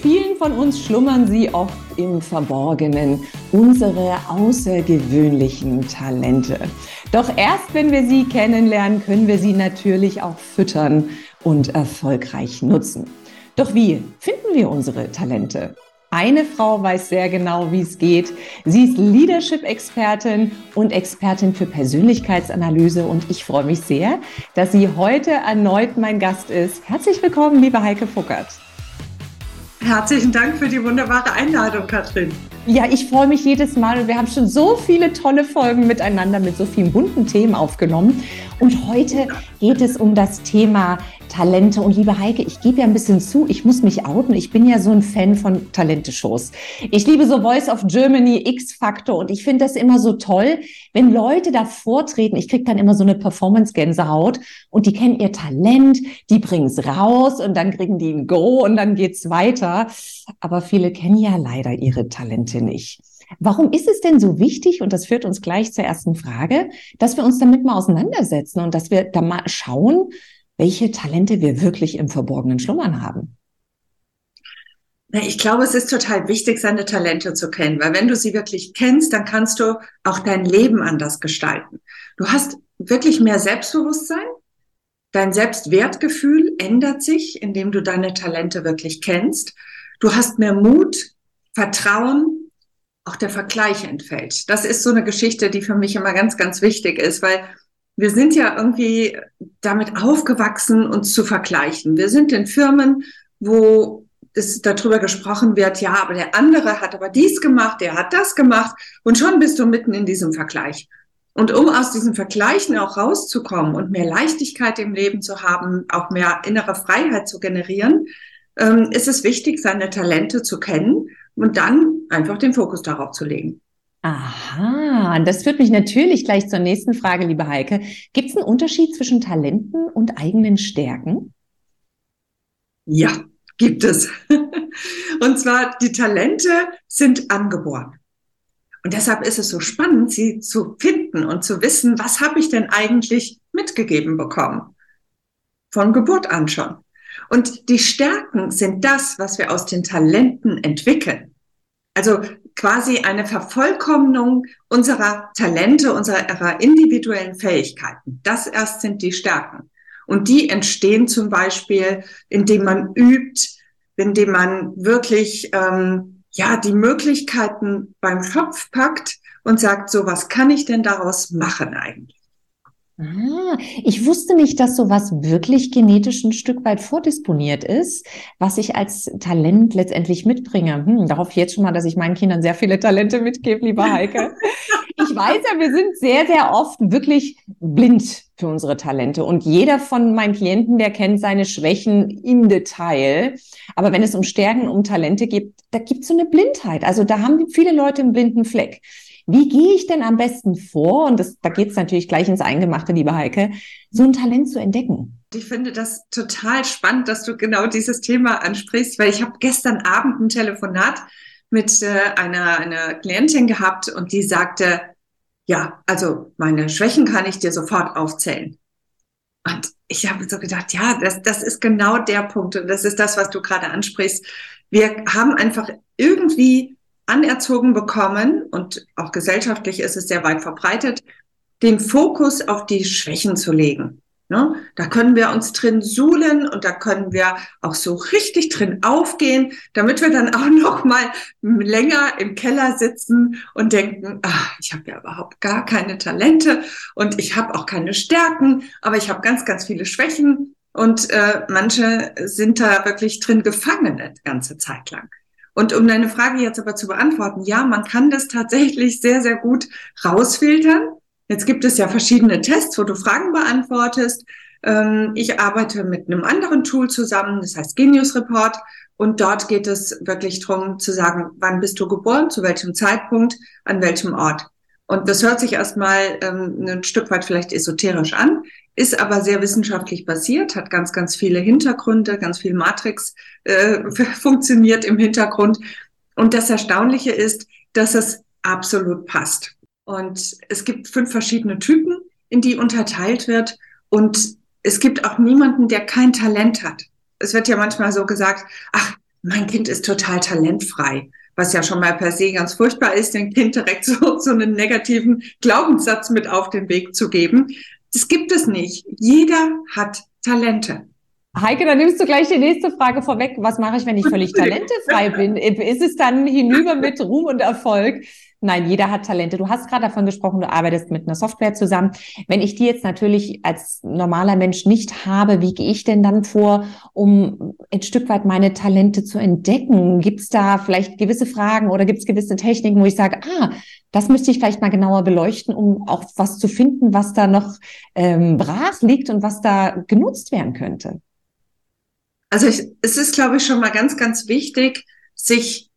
Vielen von uns schlummern sie oft im Verborgenen, unsere außergewöhnlichen Talente. Doch erst wenn wir sie kennenlernen, können wir sie natürlich auch füttern und erfolgreich nutzen. Doch wie finden wir unsere Talente? Eine Frau weiß sehr genau, wie es geht. Sie ist Leadership-Expertin und Expertin für Persönlichkeitsanalyse und ich freue mich sehr, dass sie heute erneut mein Gast ist. Herzlich willkommen, liebe Heike Fuckert. Herzlichen Dank für die wunderbare Einladung, Katrin. Ja, ich freue mich jedes Mal und wir haben schon so viele tolle Folgen miteinander mit so vielen bunten Themen aufgenommen. Und heute geht es um das Thema Talente. Und liebe Heike, ich gebe ja ein bisschen zu, ich muss mich outen. Ich bin ja so ein Fan von Talente-Shows. Ich liebe so Voice of Germany, X-Factor und ich finde das immer so toll, wenn Leute da vortreten. Ich kriege dann immer so eine Performance-Gänsehaut und die kennen ihr Talent, die bringen es raus und dann kriegen die ein Go und dann geht's weiter. Aber viele kennen ja leider ihre Talente nicht. Warum ist es denn so wichtig, und das führt uns gleich zur ersten Frage, dass wir uns damit mal auseinandersetzen und dass wir da mal schauen, welche Talente wir wirklich im Verborgenen schlummern haben? Ich glaube, es ist total wichtig, seine Talente zu kennen, weil wenn du sie wirklich kennst, dann kannst du auch dein Leben anders gestalten. Du hast wirklich mehr Selbstbewusstsein. Dein Selbstwertgefühl ändert sich, indem du deine Talente wirklich kennst. Du hast mehr Mut, Vertrauen, auch der Vergleich entfällt. Das ist so eine Geschichte, die für mich immer ganz, ganz wichtig ist, weil wir sind ja irgendwie damit aufgewachsen, uns zu vergleichen. Wir sind in Firmen, wo es darüber gesprochen wird, ja, aber der andere hat aber dies gemacht, der hat das gemacht und schon bist du mitten in diesem Vergleich. Und um aus diesen Vergleichen auch rauszukommen und mehr Leichtigkeit im Leben zu haben, auch mehr innere Freiheit zu generieren, ähm, ist es wichtig, seine Talente zu kennen und dann einfach den Fokus darauf zu legen. Aha, das führt mich natürlich gleich zur nächsten Frage, liebe Heike. Gibt es einen Unterschied zwischen Talenten und eigenen Stärken? Ja, gibt es. Und zwar, die Talente sind angeboren. Und deshalb ist es so spannend, sie zu finden und zu wissen, was habe ich denn eigentlich mitgegeben bekommen? Von Geburt an schon. Und die Stärken sind das, was wir aus den Talenten entwickeln. Also quasi eine Vervollkommnung unserer Talente, unserer individuellen Fähigkeiten. Das erst sind die Stärken. Und die entstehen zum Beispiel, indem man übt, indem man wirklich ähm, ja die Möglichkeiten beim Schopf packt und sagt, so was kann ich denn daraus machen eigentlich? Ah, ich wusste nicht, dass sowas wirklich genetisch ein Stück weit vordisponiert ist, was ich als Talent letztendlich mitbringe. Hm, da hoffe ich jetzt schon mal, dass ich meinen Kindern sehr viele Talente mitgebe, lieber Heike. ich weiß ja, wir sind sehr, sehr oft wirklich blind für unsere Talente. Und jeder von meinen Klienten, der kennt seine Schwächen im Detail. Aber wenn es um Stärken, um Talente geht, da gibt es so eine Blindheit. Also da haben viele Leute einen blinden Fleck. Wie gehe ich denn am besten vor? Und das, da geht es natürlich gleich ins Eingemachte, liebe Heike, so ein Talent zu entdecken. Ich finde das total spannend, dass du genau dieses Thema ansprichst, weil ich habe gestern Abend ein Telefonat mit äh, einer, einer Klientin gehabt und die sagte, ja, also meine Schwächen kann ich dir sofort aufzählen. Und ich habe so gedacht, ja, das, das ist genau der Punkt und das ist das, was du gerade ansprichst. Wir haben einfach irgendwie anerzogen bekommen und auch gesellschaftlich ist es sehr weit verbreitet, den Fokus auf die Schwächen zu legen. Ne? Da können wir uns drin suhlen und da können wir auch so richtig drin aufgehen, damit wir dann auch noch mal länger im Keller sitzen und denken, ach, ich habe ja überhaupt gar keine Talente und ich habe auch keine Stärken, aber ich habe ganz, ganz viele Schwächen und äh, manche sind da wirklich drin gefangen eine ganze Zeit lang. Und um deine Frage jetzt aber zu beantworten, ja, man kann das tatsächlich sehr, sehr gut rausfiltern. Jetzt gibt es ja verschiedene Tests, wo du Fragen beantwortest. Ähm, ich arbeite mit einem anderen Tool zusammen, das heißt Genius Report. Und dort geht es wirklich darum zu sagen, wann bist du geboren, zu welchem Zeitpunkt, an welchem Ort. Und das hört sich erstmal ähm, ein Stück weit vielleicht esoterisch an, ist aber sehr wissenschaftlich basiert, hat ganz, ganz viele Hintergründe, ganz viel Matrix äh, funktioniert im Hintergrund. Und das Erstaunliche ist, dass es absolut passt. Und es gibt fünf verschiedene Typen, in die unterteilt wird. Und es gibt auch niemanden, der kein Talent hat es wird ja manchmal so gesagt, ach, mein Kind ist total talentfrei, was ja schon mal per se ganz furchtbar ist, dem Kind direkt so, so einen negativen Glaubenssatz mit auf den Weg zu geben. Das gibt es nicht. Jeder hat Talente. Heike, dann nimmst du gleich die nächste Frage vorweg. Was mache ich, wenn ich völlig talentefrei bin? Ist es dann hinüber mit Ruhm und Erfolg? Nein, jeder hat Talente. Du hast gerade davon gesprochen, du arbeitest mit einer Software zusammen. Wenn ich die jetzt natürlich als normaler Mensch nicht habe, wie gehe ich denn dann vor, um ein Stück weit meine Talente zu entdecken? Gibt es da vielleicht gewisse Fragen oder gibt es gewisse Techniken, wo ich sage, ah, das müsste ich vielleicht mal genauer beleuchten, um auch was zu finden, was da noch ähm, brach liegt und was da genutzt werden könnte? Also ich, es ist, glaube ich, schon mal ganz, ganz wichtig, sich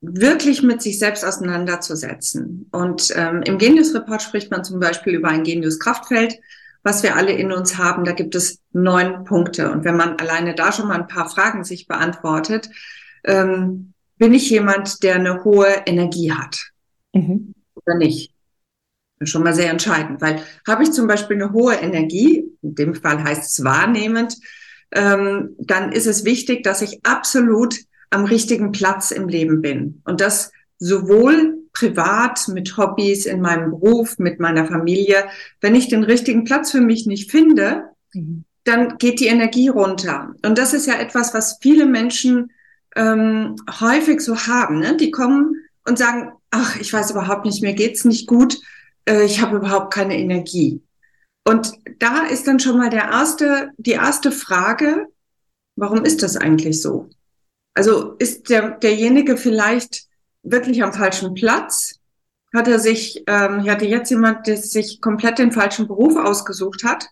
wirklich mit sich selbst auseinanderzusetzen. Und ähm, im Genius-Report spricht man zum Beispiel über ein Genius-Kraftfeld, was wir alle in uns haben. Da gibt es neun Punkte. Und wenn man alleine da schon mal ein paar Fragen sich beantwortet, ähm, bin ich jemand, der eine hohe Energie hat mhm. oder nicht? Schon mal sehr entscheidend, weil habe ich zum Beispiel eine hohe Energie, in dem Fall heißt es wahrnehmend, ähm, dann ist es wichtig, dass ich absolut am richtigen Platz im Leben bin. Und das sowohl privat, mit Hobbys, in meinem Beruf, mit meiner Familie. Wenn ich den richtigen Platz für mich nicht finde, mhm. dann geht die Energie runter. Und das ist ja etwas, was viele Menschen ähm, häufig so haben. Ne? Die kommen und sagen, ach, ich weiß überhaupt nicht, mir geht's nicht gut, äh, ich habe überhaupt keine Energie. Und da ist dann schon mal der erste, die erste Frage, warum ist das eigentlich so? Also ist der, derjenige vielleicht wirklich am falschen Platz? Hat er sich, ähm, ich hatte jetzt jemand, der sich komplett den falschen Beruf ausgesucht hat.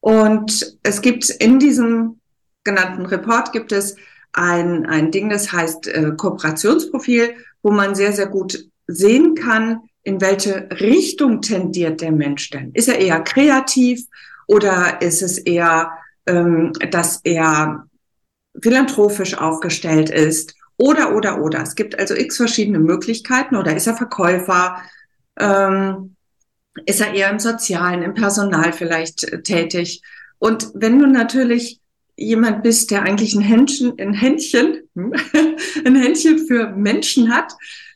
Und es gibt in diesem genannten Report gibt es ein, ein Ding, das heißt äh, Kooperationsprofil, wo man sehr, sehr gut sehen kann, in welche Richtung tendiert der Mensch denn? Ist er eher kreativ oder ist es eher, ähm, dass er philanthropisch aufgestellt ist oder, oder, oder. Es gibt also x verschiedene Möglichkeiten oder ist er Verkäufer? Ähm, ist er eher im Sozialen, im Personal vielleicht äh, tätig? Und wenn du natürlich jemand bist, der eigentlich ein Händchen, ein Händchen, ein Händchen für Menschen hat,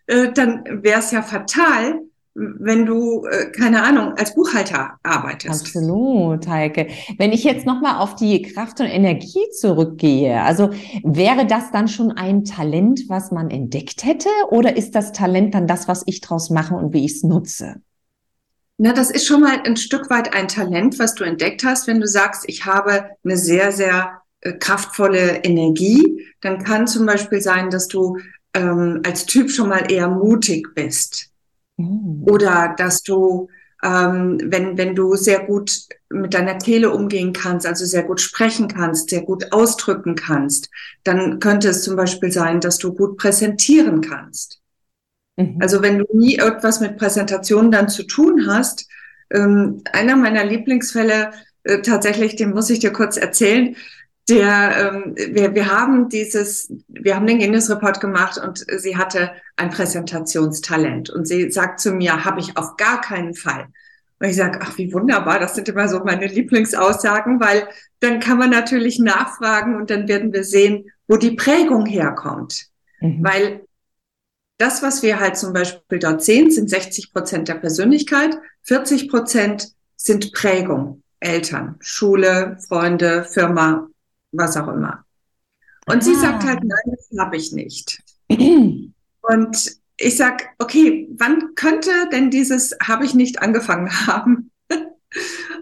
äh, dann wäre es ja fatal, wenn du, äh, keine Ahnung, als Buchhalter arbeitest. Absolut, Heike. Wenn ich jetzt nochmal auf die Kraft und Energie zurückgehe, also wäre das dann schon ein Talent, was man entdeckt hätte, oder ist das Talent dann das, was ich draus mache und wie ich es nutze? Na, das ist schon mal ein Stück weit ein Talent, was du entdeckt hast. Wenn du sagst, ich habe eine sehr, sehr äh, kraftvolle Energie, dann kann zum Beispiel sein, dass du ähm, als Typ schon mal eher mutig bist Mhm. Oder dass du, ähm, wenn, wenn du sehr gut mit deiner Kehle umgehen kannst, also sehr gut sprechen kannst, sehr gut ausdrücken kannst, dann könnte es zum Beispiel sein, dass du gut präsentieren kannst. Mhm. Also wenn du nie etwas mit Präsentation dann zu tun hast, ähm, einer meiner Lieblingsfälle, äh, tatsächlich, den muss ich dir kurz erzählen, der, ähm, wir, wir haben dieses, wir haben den Guinness Report gemacht und sie hatte ein Präsentationstalent und sie sagt zu mir, habe ich auf gar keinen Fall. Und ich sage, ach, wie wunderbar, das sind immer so meine Lieblingsaussagen, weil dann kann man natürlich nachfragen und dann werden wir sehen, wo die Prägung herkommt. Mhm. Weil das, was wir halt zum Beispiel dort sehen, sind 60 Prozent der Persönlichkeit, 40 Prozent sind Prägung. Eltern, Schule, Freunde, Firma, was auch immer. Und ah. sie sagt halt, nein, das habe ich nicht. Und ich sag, okay, wann könnte denn dieses habe ich nicht angefangen haben?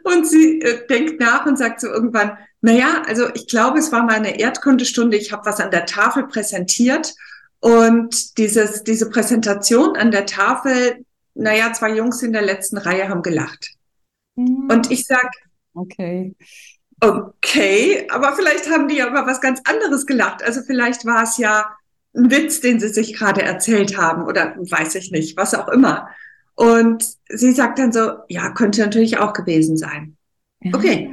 und sie äh, denkt nach und sagt so irgendwann, naja, also ich glaube, es war mal eine Erdkundestunde, ich habe was an der Tafel präsentiert und dieses, diese Präsentation an der Tafel, naja, zwei Jungs in der letzten Reihe haben gelacht. Mhm. Und ich sag, okay okay, aber vielleicht haben die ja über was ganz anderes gelacht. Also vielleicht war es ja ein Witz, den sie sich gerade erzählt haben oder weiß ich nicht, was auch immer. Und sie sagt dann so, ja, könnte natürlich auch gewesen sein. Okay,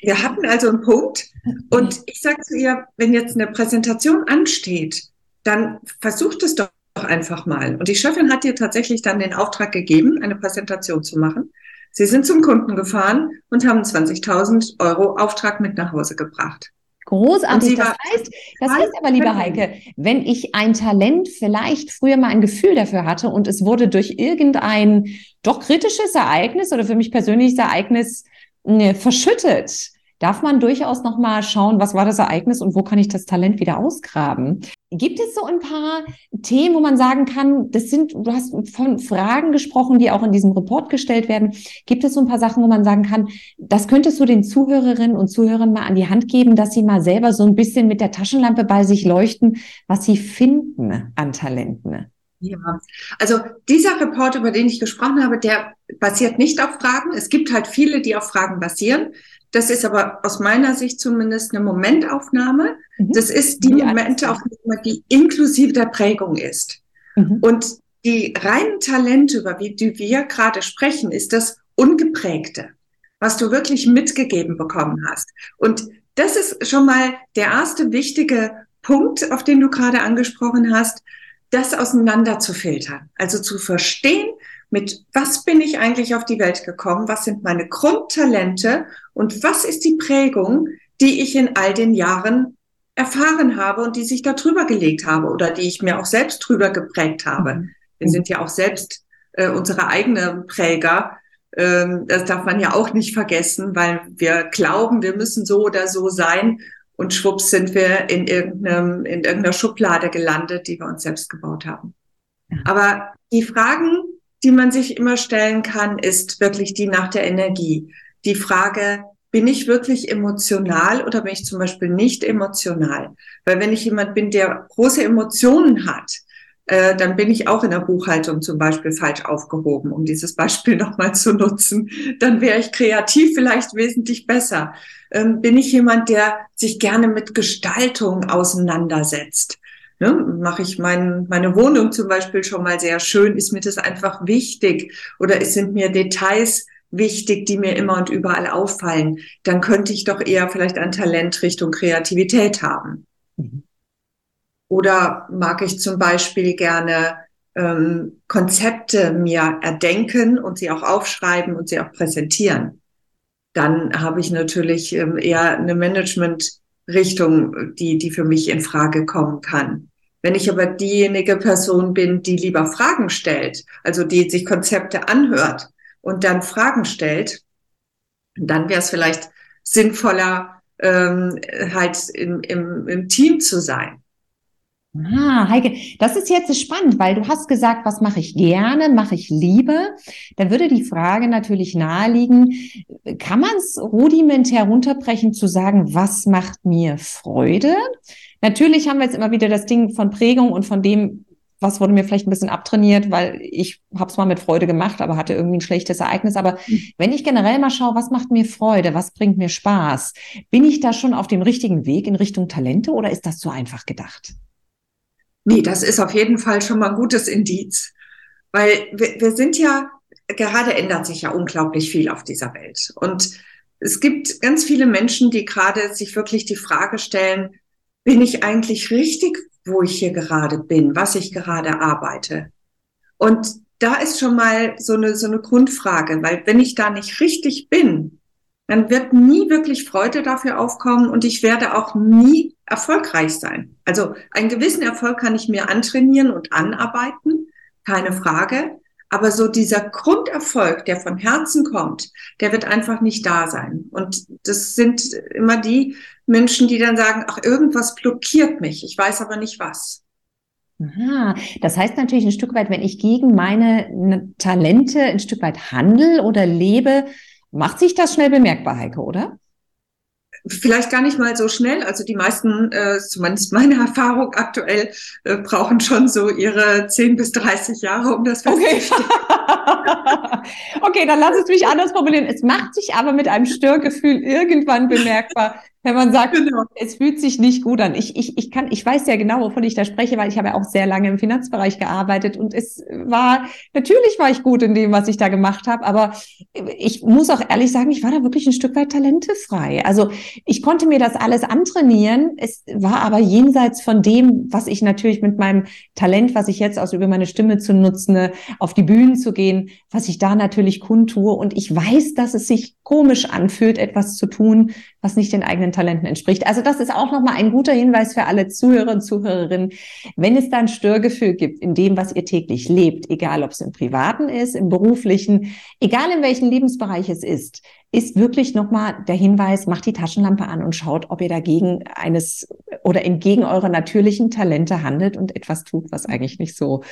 wir hatten also einen Punkt und ich sage zu ihr, wenn jetzt eine Präsentation ansteht, dann versucht es doch einfach mal. Und die Chefin hat ihr tatsächlich dann den Auftrag gegeben, eine Präsentation zu machen. Sie sind zum Kunden gefahren und haben 20.000 Euro Auftrag mit nach Hause gebracht. Großartig. Das heißt, das heißt aber, liebe Heike, wenn ich ein Talent vielleicht früher mal ein Gefühl dafür hatte und es wurde durch irgendein doch kritisches Ereignis oder für mich persönliches Ereignis ne, verschüttet, darf man durchaus noch mal schauen, was war das Ereignis und wo kann ich das Talent wieder ausgraben. Gibt es so ein paar Themen, wo man sagen kann, das sind, du hast von Fragen gesprochen, die auch in diesem Report gestellt werden. Gibt es so ein paar Sachen, wo man sagen kann, das könntest du den Zuhörerinnen und Zuhörern mal an die Hand geben, dass sie mal selber so ein bisschen mit der Taschenlampe bei sich leuchten, was sie finden an Talenten? Ja, also dieser Report, über den ich gesprochen habe, der basiert nicht auf Fragen. Es gibt halt viele, die auf Fragen basieren. Das ist aber aus meiner Sicht zumindest eine Momentaufnahme. Mhm. Das ist die, die Momentaufnahme, die inklusive der Prägung ist. Mhm. Und die reinen Talente, über die wir gerade sprechen, ist das Ungeprägte, was du wirklich mitgegeben bekommen hast. Und das ist schon mal der erste wichtige Punkt, auf den du gerade angesprochen hast, das auseinander zu filtern. Also zu verstehen, mit was bin ich eigentlich auf die Welt gekommen, was sind meine Grundtalente und was ist die Prägung, die ich in all den Jahren erfahren habe und die sich da drüber gelegt habe oder die ich mir auch selbst drüber geprägt habe. Mhm. Wir sind ja auch selbst äh, unsere eigenen Präger. Ähm, das darf man ja auch nicht vergessen, weil wir glauben, wir müssen so oder so sein und schwupps sind wir in irgendeinem, in irgendeiner Schublade gelandet, die wir uns selbst gebaut haben. Aber die Fragen, die man sich immer stellen kann, ist wirklich die nach der Energie. Die Frage, bin ich wirklich emotional oder bin ich zum Beispiel nicht emotional? Weil wenn ich jemand bin, der große Emotionen hat, äh, dann bin ich auch in der Buchhaltung zum Beispiel falsch aufgehoben, um dieses Beispiel nochmal zu nutzen. Dann wäre ich kreativ vielleicht wesentlich besser. Ähm, bin ich jemand, der sich gerne mit Gestaltung auseinandersetzt? Ne, mache ich mein, meine Wohnung zum Beispiel schon mal sehr schön? Ist mir das einfach wichtig? Oder sind mir Details wichtig, die mir immer und überall auffallen? Dann könnte ich doch eher vielleicht ein Talent Richtung Kreativität haben. Mhm. Oder mag ich zum Beispiel gerne ähm, Konzepte mir erdenken und sie auch aufschreiben und sie auch präsentieren? Dann habe ich natürlich ähm, eher eine Management Richtung, die, die für mich in Frage kommen kann. Wenn ich aber diejenige Person bin, die lieber Fragen stellt, also die sich Konzepte anhört und dann Fragen stellt, dann wäre es vielleicht sinnvoller, ähm, halt im, im, im Team zu sein. Ah, Heike, das ist jetzt spannend, weil du hast gesagt, was mache ich gerne, mache ich Liebe. Da würde die Frage natürlich naheliegen, kann man es rudimentär runterbrechen zu sagen, was macht mir Freude? Natürlich haben wir jetzt immer wieder das Ding von Prägung und von dem, was wurde mir vielleicht ein bisschen abtrainiert, weil ich habe es mal mit Freude gemacht, aber hatte irgendwie ein schlechtes Ereignis. Aber mhm. wenn ich generell mal schaue, was macht mir Freude, was bringt mir Spaß, bin ich da schon auf dem richtigen Weg in Richtung Talente oder ist das zu einfach gedacht? Nee, das ist auf jeden Fall schon mal ein gutes Indiz. Weil wir, wir sind ja, gerade ändert sich ja unglaublich viel auf dieser Welt. Und es gibt ganz viele Menschen, die gerade sich wirklich die Frage stellen, bin ich eigentlich richtig, wo ich hier gerade bin, was ich gerade arbeite? Und da ist schon mal so eine, so eine Grundfrage, weil wenn ich da nicht richtig bin, dann wird nie wirklich Freude dafür aufkommen und ich werde auch nie erfolgreich sein. Also einen gewissen Erfolg kann ich mir antrainieren und anarbeiten, keine Frage. Aber so dieser Grunderfolg, der von Herzen kommt, der wird einfach nicht da sein. Und das sind immer die Menschen, die dann sagen, ach, irgendwas blockiert mich. Ich weiß aber nicht was. Aha, das heißt natürlich ein Stück weit, wenn ich gegen meine Talente ein Stück weit handel oder lebe, macht sich das schnell bemerkbar, Heike, oder? vielleicht gar nicht mal so schnell. Also die meisten, äh, zumindest meine Erfahrung aktuell, äh, brauchen schon so ihre 10 bis 30 Jahre, um das festzustellen. Okay. okay, dann lass es mich anders formulieren. Es macht sich aber mit einem Störgefühl irgendwann bemerkbar, wenn man sagt, genau. es fühlt sich nicht gut an. Ich, ich, ich kann, ich weiß ja genau, wovon ich da spreche, weil ich habe ja auch sehr lange im Finanzbereich gearbeitet und es war, natürlich war ich gut in dem, was ich da gemacht habe, aber ich muss auch ehrlich sagen, ich war da wirklich ein Stück weit talentefrei. Also ich konnte mir das alles antrainieren. Es war aber jenseits von dem, was ich natürlich mit meinem Talent, was ich jetzt aus über meine Stimme zu nutzen, auf die Bühnen zu gehen, was ich da natürlich kundtue. Und ich weiß, dass es sich komisch anfühlt, etwas zu tun, was nicht den eigenen Talenten entspricht. Also das ist auch nochmal ein guter Hinweis für alle Zuhörer und Zuhörerinnen. Wenn es da ein Störgefühl gibt in dem, was ihr täglich lebt, egal ob es im Privaten ist, im beruflichen, egal in welchem Lebensbereich es ist, ist wirklich nochmal der Hinweis, macht die Taschenlampe an und schaut, ob ihr dagegen eines oder entgegen eurer natürlichen Talente handelt und etwas tut, was eigentlich nicht so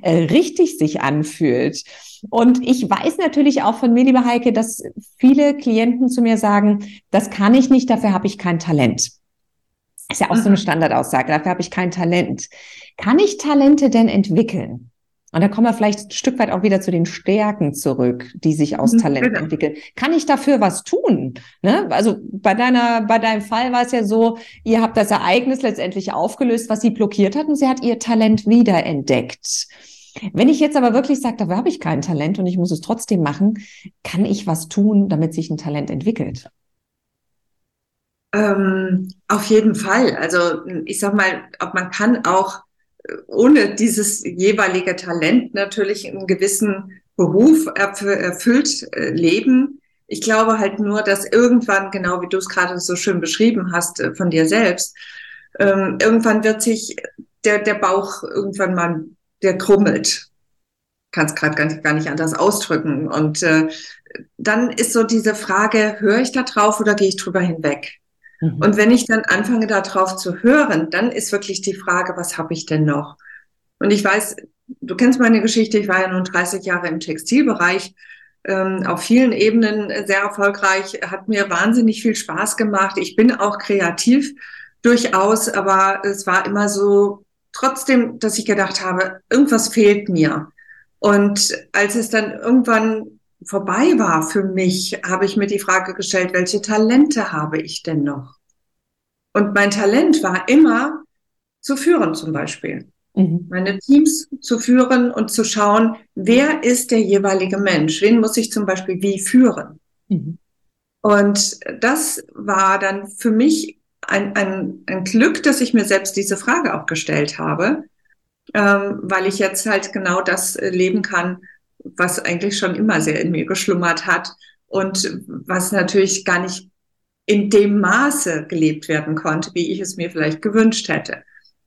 äh, richtig sich anfühlt. Und ich weiß natürlich auch von mir, liebe Heike, dass viele Klienten zu mir sagen, das kann ich nicht, dafür habe ich kein Talent. Ist ja auch so eine mhm. Standardaussage, dafür habe ich kein Talent. Kann ich Talente denn entwickeln? Und da kommen wir vielleicht ein Stück weit auch wieder zu den Stärken zurück, die sich aus mhm, Talent genau. entwickeln. Kann ich dafür was tun? Ne? Also bei deiner, bei deinem Fall war es ja so, ihr habt das Ereignis letztendlich aufgelöst, was sie blockiert hat, und sie hat ihr Talent wiederentdeckt. Wenn ich jetzt aber wirklich sage, dafür habe ich kein Talent und ich muss es trotzdem machen, kann ich was tun, damit sich ein Talent entwickelt? Ähm, auf jeden Fall. Also ich sag mal, man kann auch ohne dieses jeweilige Talent natürlich einen gewissen Beruf erfüllt äh, leben. Ich glaube halt nur, dass irgendwann, genau wie du es gerade so schön beschrieben hast äh, von dir selbst, ähm, irgendwann wird sich der, der Bauch irgendwann mal, der krummelt. Kann es gerade gar nicht, gar nicht anders ausdrücken. Und äh, dann ist so diese Frage, höre ich da drauf oder gehe ich drüber hinweg? Mhm. Und wenn ich dann anfange, darauf zu hören, dann ist wirklich die Frage, was habe ich denn noch? Und ich weiß, du kennst meine Geschichte, ich war ja nun 30 Jahre im Textilbereich, ähm, auf vielen Ebenen sehr erfolgreich, hat mir wahnsinnig viel Spaß gemacht. Ich bin auch kreativ durchaus, aber es war immer so trotzdem, dass ich gedacht habe, irgendwas fehlt mir. Und als es dann irgendwann vorbei war für mich, habe ich mir die Frage gestellt, welche Talente habe ich denn noch? Und mein Talent war immer zu führen zum Beispiel. Mhm. Meine Teams zu führen und zu schauen, wer ist der jeweilige Mensch? Wen muss ich zum Beispiel wie führen? Mhm. Und das war dann für mich ein, ein, ein Glück, dass ich mir selbst diese Frage auch gestellt habe, ähm, weil ich jetzt halt genau das leben kann, was eigentlich schon immer sehr in mir geschlummert hat und was natürlich gar nicht in dem Maße gelebt werden konnte, wie ich es mir vielleicht gewünscht hätte.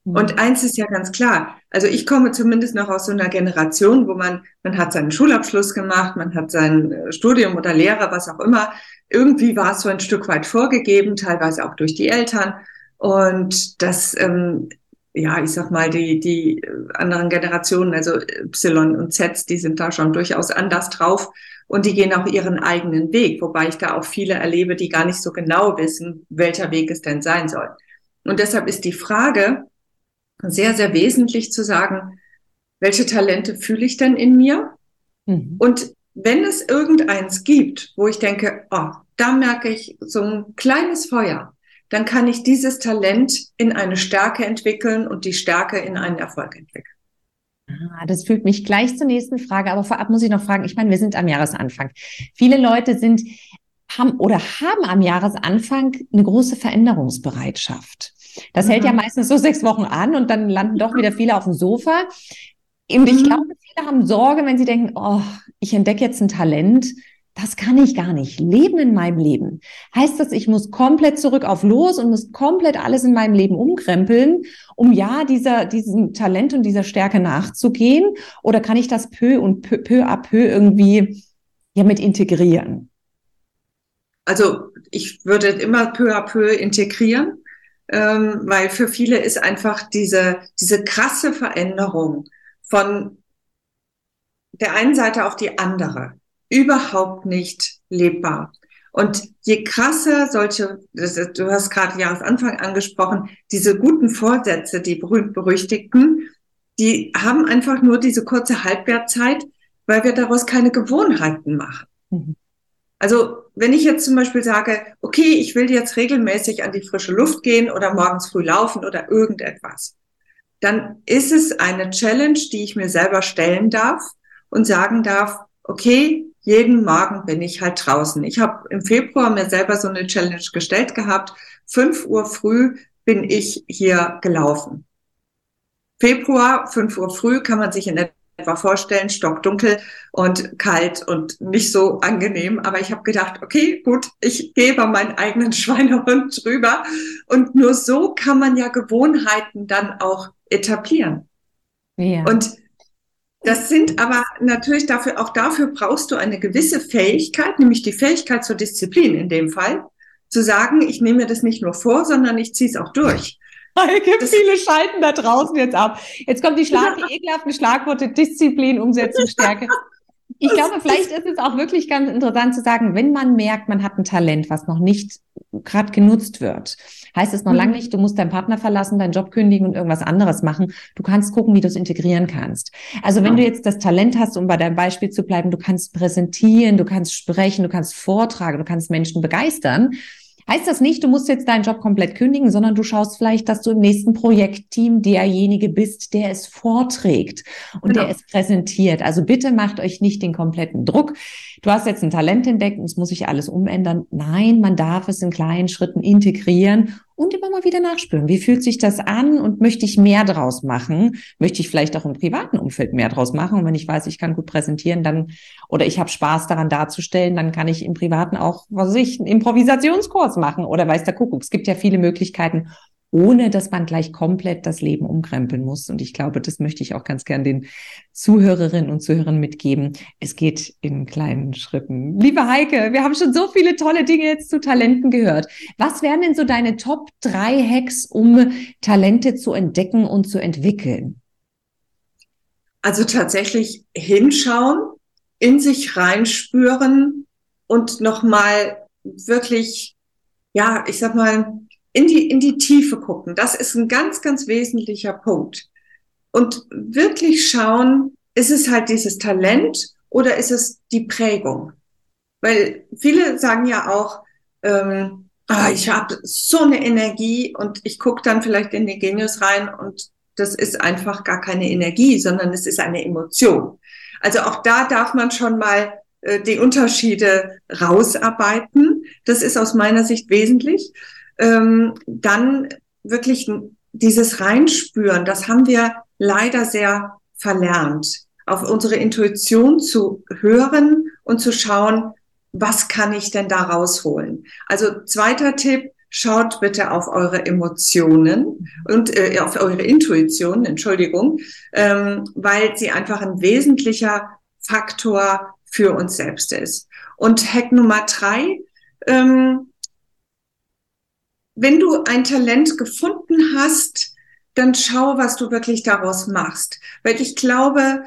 Mhm. Und eins ist ja ganz klar, also ich komme zumindest noch aus so einer Generation, wo man, man hat seinen Schulabschluss gemacht, man hat sein äh, Studium oder Lehre, was auch immer. Irgendwie war es so ein Stück weit vorgegeben, teilweise auch durch die Eltern. Und das ähm, ja, ich sag mal, die, die anderen Generationen, also Y und Z, die sind da schon durchaus anders drauf und die gehen auch ihren eigenen Weg, wobei ich da auch viele erlebe, die gar nicht so genau wissen, welcher Weg es denn sein soll. Und deshalb ist die Frage sehr, sehr wesentlich zu sagen, welche Talente fühle ich denn in mir? Mhm. Und wenn es irgendeins gibt, wo ich denke, oh, da merke ich so ein kleines Feuer, dann kann ich dieses Talent in eine Stärke entwickeln und die Stärke in einen Erfolg entwickeln. Ah, das führt mich gleich zur nächsten Frage. Aber vorab muss ich noch fragen, ich meine, wir sind am Jahresanfang. Viele Leute sind, haben oder haben am Jahresanfang eine große Veränderungsbereitschaft. Das mhm. hält ja mhm. meistens so sechs Wochen an und dann landen doch wieder viele auf dem Sofa. Und ich mhm. glaube, viele haben Sorge, wenn sie denken, oh, ich entdecke jetzt ein Talent das kann ich gar nicht leben in meinem Leben. Heißt das, ich muss komplett zurück auf los und muss komplett alles in meinem Leben umkrempeln, um ja dieser, diesem Talent und dieser Stärke nachzugehen? Oder kann ich das peu und peu, peu à peu irgendwie ja mit integrieren? Also ich würde immer peu à peu integrieren, ähm, weil für viele ist einfach diese, diese krasse Veränderung von der einen Seite auf die andere überhaupt nicht lebbar. Und je krasser solche, du hast gerade Jahresanfang angesprochen, diese guten Vorsätze, die berühmt-berüchtigten, die haben einfach nur diese kurze Halbwertzeit, weil wir daraus keine Gewohnheiten machen. Mhm. Also wenn ich jetzt zum Beispiel sage, okay, ich will jetzt regelmäßig an die frische Luft gehen oder morgens früh laufen oder irgendetwas, dann ist es eine Challenge, die ich mir selber stellen darf und sagen darf, okay, jeden Morgen bin ich halt draußen. Ich habe im Februar mir selber so eine Challenge gestellt gehabt. Fünf Uhr früh bin ich hier gelaufen. Februar, fünf Uhr früh kann man sich in etwa vorstellen, stockdunkel und kalt und nicht so angenehm. Aber ich habe gedacht, okay, gut, ich gehe bei meinen eigenen Schweinehund drüber. Und nur so kann man ja Gewohnheiten dann auch etablieren. Ja. Und das sind aber natürlich dafür, auch dafür brauchst du eine gewisse Fähigkeit, nämlich die Fähigkeit zur Disziplin in dem Fall, zu sagen, ich nehme mir das nicht nur vor, sondern ich ziehe es auch durch. Gibt viele schalten da draußen jetzt ab. Jetzt kommt die, Schlag die ekelhaften Schlagworte Disziplin, Umsetzung, Stärke. Ich glaube, vielleicht ist es auch wirklich ganz interessant zu sagen, wenn man merkt, man hat ein Talent, was noch nicht gerade genutzt wird, heißt es noch mhm. lange nicht, du musst deinen Partner verlassen, deinen Job kündigen und irgendwas anderes machen. Du kannst gucken, wie du es integrieren kannst. Also wenn ja. du jetzt das Talent hast, um bei deinem Beispiel zu bleiben, du kannst präsentieren, du kannst sprechen, du kannst vortragen, du kannst Menschen begeistern, heißt das nicht, du musst jetzt deinen Job komplett kündigen, sondern du schaust vielleicht, dass du im nächsten Projektteam derjenige bist, der es vorträgt und genau. der es präsentiert. Also bitte macht euch nicht den kompletten Druck. Du hast jetzt ein Talent entdeckt und es muss sich alles umändern. Nein, man darf es in kleinen Schritten integrieren und immer mal wieder nachspüren. Wie fühlt sich das an und möchte ich mehr draus machen? Möchte ich vielleicht auch im privaten Umfeld mehr draus machen? Und wenn ich weiß, ich kann gut präsentieren, dann oder ich habe Spaß daran darzustellen, dann kann ich im privaten auch, was weiß ich, einen Improvisationskurs machen oder weiß der Kuckuck. Es gibt ja viele Möglichkeiten, ohne dass man gleich komplett das Leben umkrempeln muss. Und ich glaube, das möchte ich auch ganz gern den Zuhörerinnen und Zuhörern mitgeben. Es geht in kleinen Schritten. Liebe Heike, wir haben schon so viele tolle Dinge jetzt zu Talenten gehört. Was wären denn so deine Top drei Hacks, um Talente zu entdecken und zu entwickeln? Also tatsächlich hinschauen, in sich reinspüren und nochmal wirklich, ja, ich sag mal, in die, in die Tiefe gucken. Das ist ein ganz, ganz wesentlicher Punkt. Und wirklich schauen, ist es halt dieses Talent oder ist es die Prägung? Weil viele sagen ja auch, ähm, ah, ich habe so eine Energie und ich gucke dann vielleicht in den Genius rein und das ist einfach gar keine Energie, sondern es ist eine Emotion. Also auch da darf man schon mal äh, die Unterschiede rausarbeiten. Das ist aus meiner Sicht wesentlich ähm, dann wirklich dieses Reinspüren, das haben wir leider sehr verlernt, auf unsere Intuition zu hören und zu schauen, was kann ich denn da rausholen? Also zweiter Tipp, schaut bitte auf eure Emotionen und äh, auf eure Intuition, Entschuldigung, ähm, weil sie einfach ein wesentlicher Faktor für uns selbst ist. Und Hack Nummer drei, ähm, wenn du ein Talent gefunden hast, dann schau, was du wirklich daraus machst. Weil ich glaube,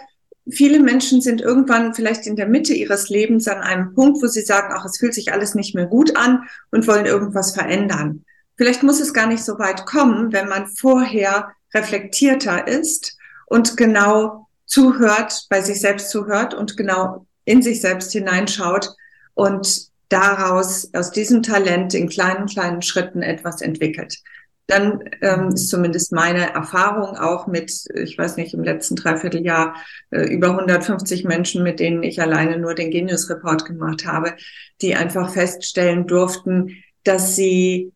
viele Menschen sind irgendwann vielleicht in der Mitte ihres Lebens an einem Punkt, wo sie sagen, ach, es fühlt sich alles nicht mehr gut an und wollen irgendwas verändern. Vielleicht muss es gar nicht so weit kommen, wenn man vorher reflektierter ist und genau zuhört, bei sich selbst zuhört und genau in sich selbst hineinschaut und daraus, aus diesem Talent in kleinen, kleinen Schritten etwas entwickelt. Dann ähm, ist zumindest meine Erfahrung auch mit, ich weiß nicht, im letzten Dreivierteljahr äh, über 150 Menschen, mit denen ich alleine nur den Genius Report gemacht habe, die einfach feststellen durften, dass sie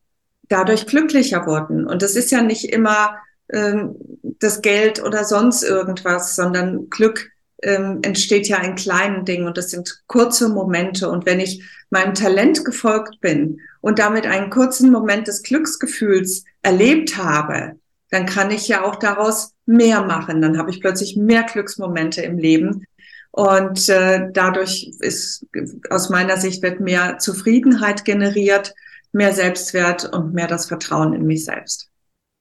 dadurch glücklicher wurden. Und das ist ja nicht immer ähm, das Geld oder sonst irgendwas, sondern Glück ähm, entsteht ja in kleinen Dingen und das sind kurze Momente. Und wenn ich meinem Talent gefolgt bin und damit einen kurzen Moment des Glücksgefühls erlebt habe, dann kann ich ja auch daraus mehr machen. Dann habe ich plötzlich mehr Glücksmomente im Leben. Und äh, dadurch ist aus meiner Sicht wird mehr Zufriedenheit generiert, mehr Selbstwert und mehr das Vertrauen in mich selbst.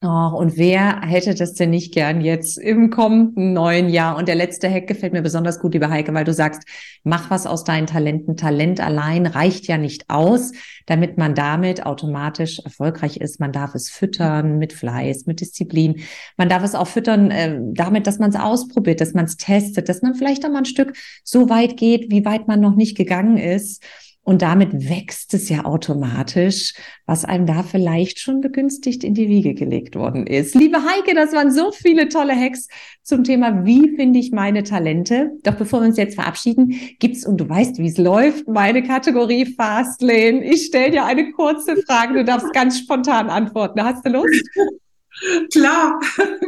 Oh, und wer hätte das denn nicht gern jetzt im kommenden neuen Jahr? Und der letzte Hack gefällt mir besonders gut, liebe Heike, weil du sagst, mach was aus deinen Talenten. Talent allein reicht ja nicht aus, damit man damit automatisch erfolgreich ist. Man darf es füttern mit Fleiß, mit Disziplin. Man darf es auch füttern äh, damit, dass man es ausprobiert, dass man es testet, dass man vielleicht auch mal ein Stück so weit geht, wie weit man noch nicht gegangen ist. Und damit wächst es ja automatisch, was einem da vielleicht schon begünstigt in die Wiege gelegt worden ist. Liebe Heike, das waren so viele tolle Hacks zum Thema, wie finde ich meine Talente. Doch bevor wir uns jetzt verabschieden, gibt's, und du weißt, wie es läuft, meine Kategorie Fastlane. Ich stelle dir eine kurze Frage, du darfst ganz spontan antworten. Hast du Lust? Klar,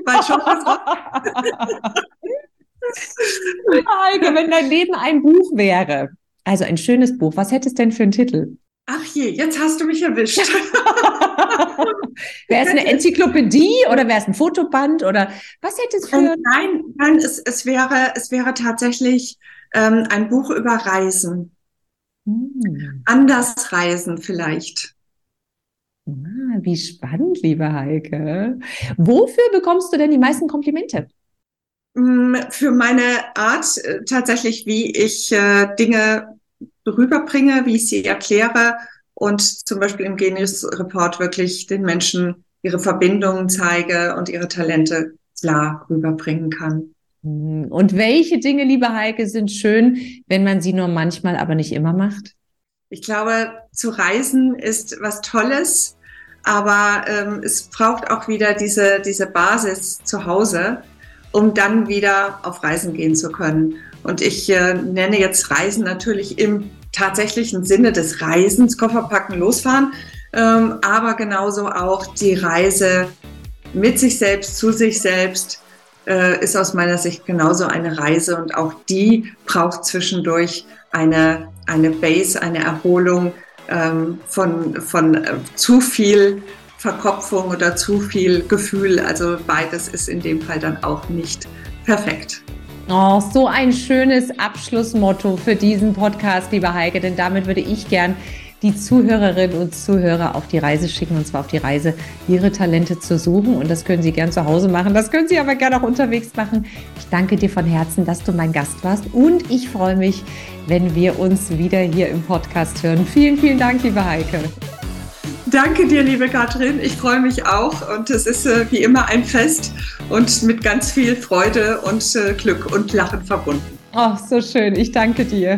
weil schon Heike, wenn dein Leben ein Buch wäre, also ein schönes Buch. Was hätte es denn für einen Titel? Ach je, jetzt hast du mich erwischt. wäre es eine Enzyklopädie oder wäre es ein Fotoband oder was hätte es für? Ähm, nein, nein, es, es wäre es wäre tatsächlich ähm, ein Buch über Reisen. Hm. Anders Reisen vielleicht. Ah, wie spannend, liebe Heike. Wofür bekommst du denn die meisten Komplimente? Mm, für meine Art äh, tatsächlich, wie ich äh, Dinge rüberbringe, wie ich sie erkläre und zum Beispiel im Genius Report wirklich den Menschen ihre Verbindungen zeige und ihre Talente klar rüberbringen kann. Hm, und welche Dinge, liebe Heike, sind schön, wenn man sie nur manchmal, aber nicht immer macht? Ich glaube, zu reisen ist was Tolles, aber ähm, es braucht auch wieder diese, diese Basis zu Hause, um dann wieder auf Reisen gehen zu können. Und ich äh, nenne jetzt Reisen natürlich im tatsächlichen Sinne des Reisens, Koffer packen, losfahren, ähm, aber genauso auch die Reise mit sich selbst, zu sich selbst, äh, ist aus meiner Sicht genauso eine Reise und auch die braucht zwischendurch eine, eine Base, eine Erholung ähm, von, von äh, zu viel Verkopfung oder zu viel Gefühl. Also beides ist in dem Fall dann auch nicht perfekt. Oh, so ein schönes Abschlussmotto für diesen Podcast, lieber Heike, denn damit würde ich gern die Zuhörerinnen und Zuhörer auf die Reise schicken, und zwar auf die Reise, ihre Talente zu suchen. Und das können Sie gern zu Hause machen, das können Sie aber gerne auch unterwegs machen. Ich danke dir von Herzen, dass du mein Gast warst und ich freue mich, wenn wir uns wieder hier im Podcast hören. Vielen, vielen Dank, liebe Heike. Danke dir, liebe Katrin. Ich freue mich auch und es ist äh, wie immer ein Fest und mit ganz viel Freude und äh, Glück und Lachen verbunden. Ach, so schön. Ich danke dir.